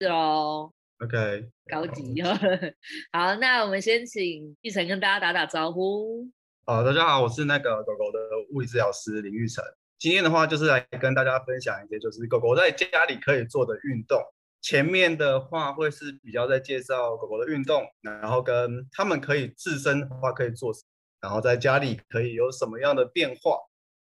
是哦，OK，高级哦。好，那我们先请玉成跟大家打打招呼。好，大家好，我是那个狗狗的物理治疗师林玉成。今天的话就是来跟大家分享一些，就是狗狗在家里可以做的运动。前面的话会是比较在介绍狗狗的运动，然后跟他们可以自身的话可以做，然后在家里可以有什么样的变化，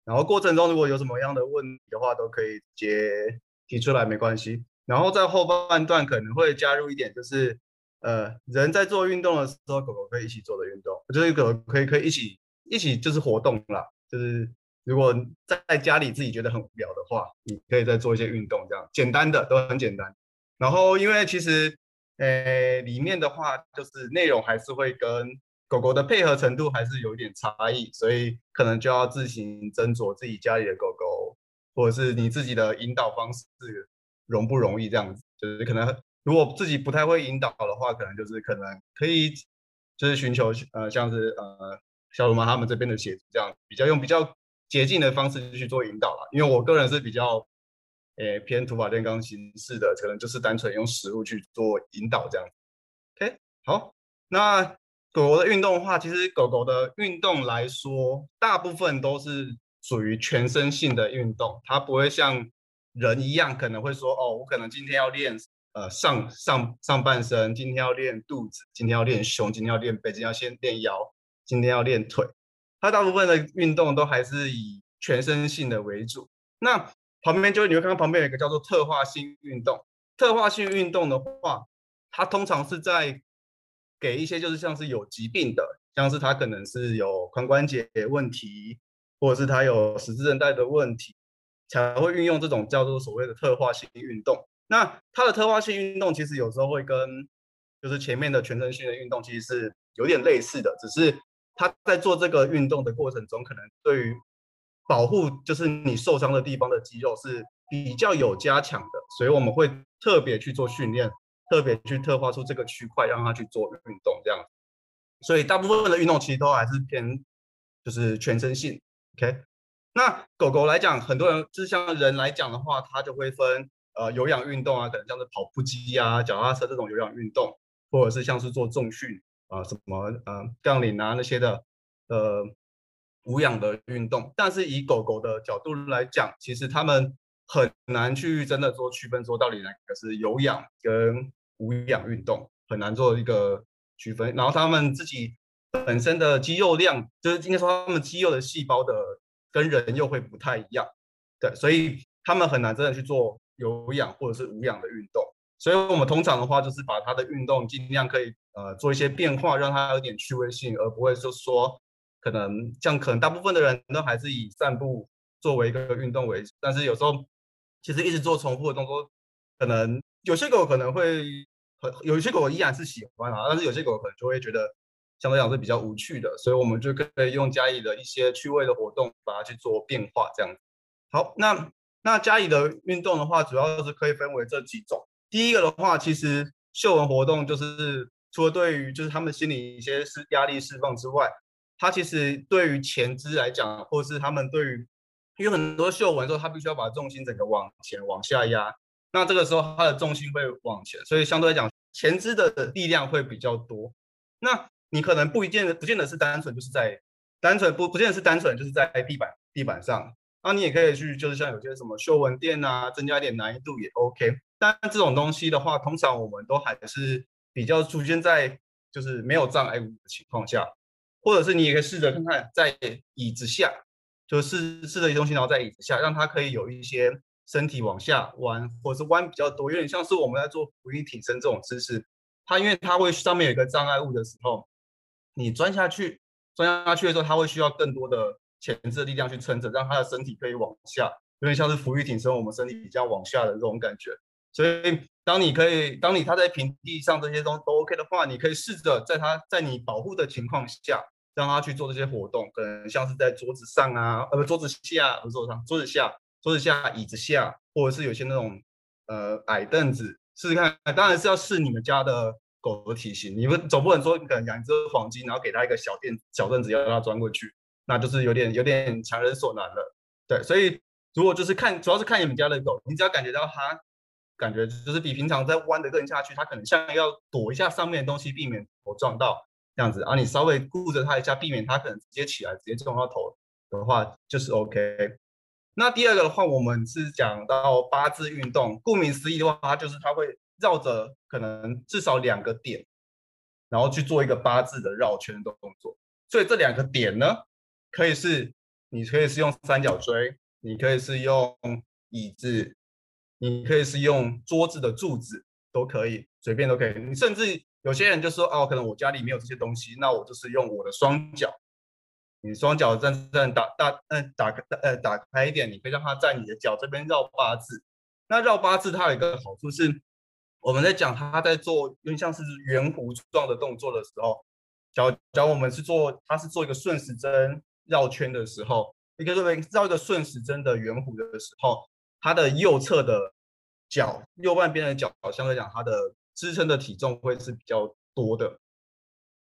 然后过程中如果有什么样的问题的话，都可以直接提出来，没关系。然后在后半段可能会加入一点，就是呃，人在做运动的时候，狗狗可以一起做的运动，就是狗狗可以可以一起一起就是活动啦，就是如果在家里自己觉得很无聊的话，你可以再做一些运动，这样简单的都很简单。然后因为其实呃里面的话，就是内容还是会跟狗狗的配合程度还是有一点差异，所以可能就要自行斟酌自己家里的狗狗，或者是你自己的引导方式容不容易这样子，就是可能如果自己不太会引导的话，可能就是可能可以就是寻求呃像是呃小鲁妈他们这边的协助，这样比较用比较捷径的方式去做引导啦。因为我个人是比较诶偏土法炼钢形式的，可能就是单纯用食物去做引导这样。OK，好，那狗狗的运动的话，其实狗狗的运动来说，大部分都是属于全身性的运动，它不会像人一样可能会说哦，我可能今天要练呃上上上半身，今天要练肚子，今天要练胸，今天要练背，今天要先练腰，今天要练腿。它大部分的运动都还是以全身性的为主。那旁边就你会看到旁边有一个叫做特化性运动。特化性运动的话，它通常是在给一些就是像是有疾病的，像是他可能是有髋关节问题，或者是他有十字韧带的问题，才会运用这种叫做所谓的特化性运动。那它的特化性运动其实有时候会跟就是前面的全身性的运动其实是有点类似的，只是它在做这个运动的过程中，可能对于保护就是你受伤的地方的肌肉是比较有加强的，所以我们会特别去做训练，特别去特化出这个区块，让它去做运动这样。所以大部分的运动其实都还是偏就是全身性。OK，那狗狗来讲，很多人就是像人来讲的话，它就会分呃有氧运动啊，可能像是跑步机啊、脚踏车这种有氧运动，或者是像是做重训啊、什么呃杠铃啊那些的呃无氧的运动。但是以狗狗的角度来讲，其实他们很难去真的做区分，说到底哪个是有氧跟无氧运动，很难做一个区分。然后他们自己本身的肌肉量，就是应该说他们肌肉的细胞的跟人又会不太一样，对，所以他们很难真的去做有氧或者是无氧的运动。所以我们通常的话，就是把它的运动尽量可以呃做一些变化，让它有点趣味性，而不会就说可能像可能大部分的人都还是以散步作为一个运动为主，但是有时候其实一直做重复的动作，可能有些狗可能会很有些狗依然是喜欢啊，但是有些狗可能就会觉得相对来讲是比较无趣的，所以我们就可以用家里的一些趣味的活动把它去做变化，这样。好，那那家里的运动的话，主要是可以分为这几种。第一个的话，其实嗅闻活动就是除了对于就是他们心里一些是压力释放之外，它其实对于前肢来讲，或是他们对于因为很多嗅闻之后，它必须要把重心整个往前往下压，那这个时候它的重心会往前，所以相对来讲前肢的力量会比较多。那你可能不一定不见得是单纯就是在单纯不不见得是单纯就是在地板地板上，那你也可以去就是像有些什么嗅闻垫啊，增加一点难易度也 OK。但这种东西的话，通常我们都还是比较出现在就是没有障碍物的情况下，或者是你也可以试着看看在椅子下，就试试着一东西，然后在椅子下，让它可以有一些身体往下弯，或者是弯比较多，有点像是我们在做俯卧挺身这种姿势。它因为它会上面有一个障碍物的时候，你钻下去，钻下去的时候，它会需要更多的前置的力量去撑着，让它的身体可以往下，有点像是浮于挺身，我们身体比较往下的这种感觉。所以，当你可以，当你它在平地上这些都都 OK 的话，你可以试着在它在你保护的情况下，让它去做这些活动，可能像是在桌子上啊，呃不，桌子下，不是桌子上，桌子下，桌子下，椅子下，或者是有些那种呃矮凳子，试试看。当然是要试你们家的狗的体型，你们总不能说你可能养一只黄金，然后给它一个小垫小凳子要让它钻过去，那就是有点有点强人所难了。对，所以如果就是看，主要是看你们家的狗，你只要感觉到它。感觉就是比平常在弯的更下去，它可能像要躲一下上面的东西，避免头撞到这样子啊。你稍微顾着它一下，避免它可能直接起来直接撞到头的话，就是 OK。那第二个的话，我们是讲到八字运动，顾名思义的话，它就是它会绕着可能至少两个点，然后去做一个八字的绕圈的动作。所以这两个点呢，可以是你可以是用三角锥，你可以是用椅子。你可以是用桌子的柱子都可以，随便都可以。你甚至有些人就说哦，可能我家里没有这些东西，那我就是用我的双脚。你双脚站站打大嗯打开呃打开一点，你可以让它在你的脚这边绕八字。那绕八字它有一个好处是，我们在讲他在做有点像是圆弧状的动作的时候，假假如我们是做他是做一个顺时针绕圈的时候，一个绕一个顺时针的圆弧的时候。它的右侧的脚，右半边的脚，相对讲，它的支撑的体重会是比较多的。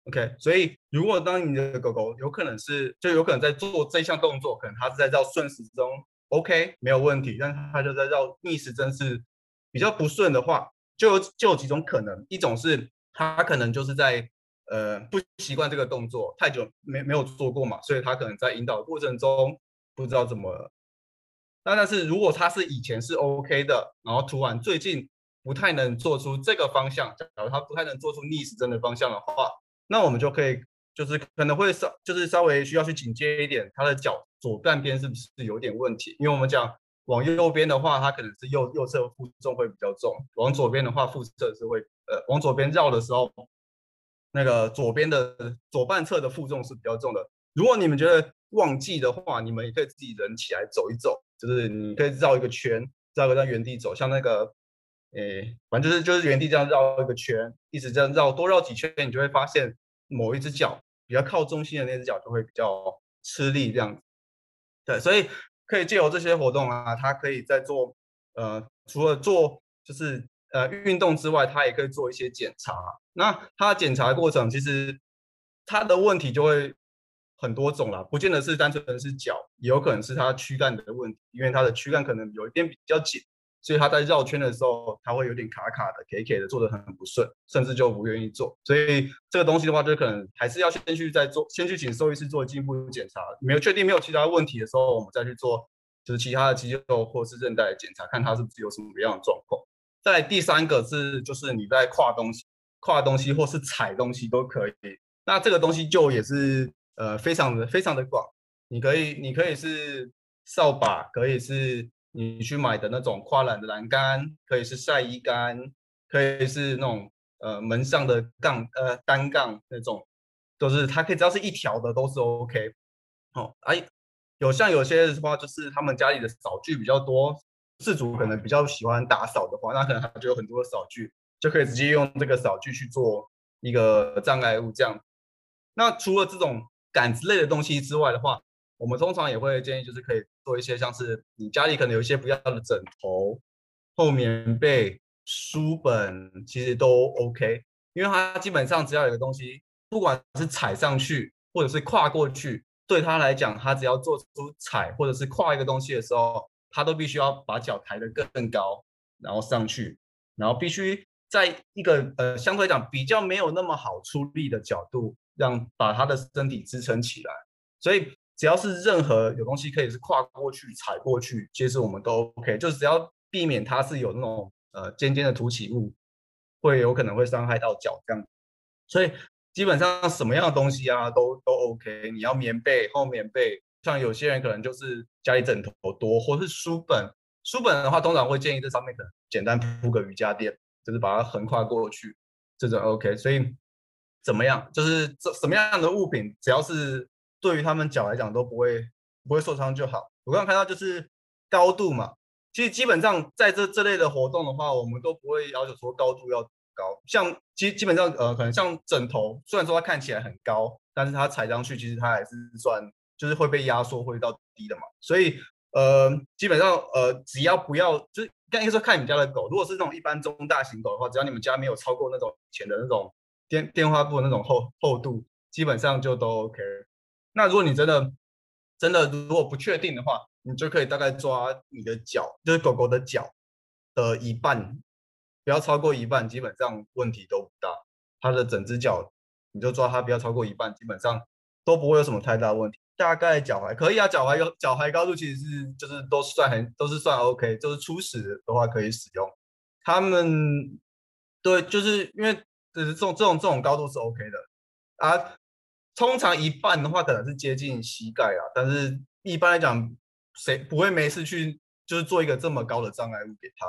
OK，所以如果当你的狗狗有可能是，就有可能在做这项动作，可能它是在绕顺时针，OK，没有问题。但是它就在绕逆时针是比较不顺的话，就有就有几种可能，一种是他可能就是在呃不习惯这个动作，太久没没有做过嘛，所以他可能在引导过程中不知道怎么。那但是如果他是以前是 OK 的，然后突然最近不太能做出这个方向，假如他不太能做出逆时针的方向的话，那我们就可以就是可能会稍就是稍微需要去警戒一点，他的脚左半边是不是有点问题？因为我们讲往右边的话，它可能是右右侧负重会比较重；往左边的话，负侧是会呃往左边绕的时候，那个左边的左半侧的负重是比较重的。如果你们觉得忘记的话，你们也可以自己人起来走一走。就是你可以绕一个圈，绕一个在原地走，像那个，诶，反正就是就是原地这样绕一个圈，一直这样绕，多绕几圈，你就会发现某一只脚比较靠中心的那只脚就会比较吃力这样子。对，所以可以借由这些活动啊，他可以在做，呃，除了做就是呃运动之外，他也可以做一些检查。那它检查过程其实他的问题就会。很多种啦，不见得是单纯的是脚，也有可能是他躯干的问题，因为他的躯干可能有一边比较紧，所以它在绕圈的时候，它会有点卡卡的、K K 的，做的很不顺，甚至就不愿意做。所以这个东西的话，就可能还是要先去再做，先去请兽医师做进一步检查，没有确定没有其他问题的时候，我们再去做就是其他的肌肉或是韧带的检查，看它是不是有什么样的状况。再第三个是就是你在跨东西、跨东西或是踩东西都可以，那这个东西就也是。呃，非常的非常的广，你可以你可以是扫把，可以是你去买的那种跨栏的栏杆，可以是晒衣杆，可以是那种呃门上的杠呃单杠那种，都是它可以只要是一条的都是 OK。哦，哎，有像有些的话，就是他们家里的扫具比较多，事主可能比较喜欢打扫的话，那可能他就有很多扫具，就可以直接用这个扫具去做一个障碍物这样。那除了这种。杆子类的东西之外的话，我们通常也会建议，就是可以做一些像是你家里可能有一些不要的枕头、厚棉被、书本，其实都 OK，因为它基本上只要有个东西，不管是踩上去或者是跨过去，对他来讲，他只要做出踩或者是跨一个东西的时候，他都必须要把脚抬得更高，然后上去，然后必须在一个呃相对来讲比较没有那么好出力的角度。让把他的身体支撑起来，所以只要是任何有东西可以是跨过去、踩过去，其实我们都 OK，就只要避免它是有那种呃尖尖的凸起物，会有可能会伤害到脚这样。所以基本上什么样的东西啊都都 OK。你要棉被、厚棉被，像有些人可能就是家里枕头多，或是书本。书本的话，通常会建议这上面可能简单铺个瑜伽垫，就是把它横跨过去，这种 OK。所以。怎么样？就是这什么样的物品，只要是对于他们脚来讲都不会不会受伤就好。我刚刚看到就是高度嘛，其实基本上在这这类的活动的话，我们都不会要求说高度要高。像基基本上呃，可能像枕头，虽然说它看起来很高，但是它踩上去其实它还是算就是会被压缩会到低的嘛。所以呃，基本上呃，只要不要就是应该说看你们家的狗，如果是那种一般中大型狗的话，只要你们家没有超过那种浅的那种。电电话布那种厚厚度，基本上就都 OK。那如果你真的真的如果不确定的话，你就可以大概抓你的脚，就是狗狗的脚的一半不要超过一半，基本上问题都不大。它的整只脚，你就抓它不要超过一半，基本上都不会有什么太大问题。大概脚踝可以啊，脚踝有脚踝高度其实是就是都算很都是算 OK，就是初始的话可以使用。他们对，就是因为就是这种这种这种高度是 OK 的啊。通常一半的话可能是接近膝盖啊，但是一般来讲，谁不会没事去就是做一个这么高的障碍物给他？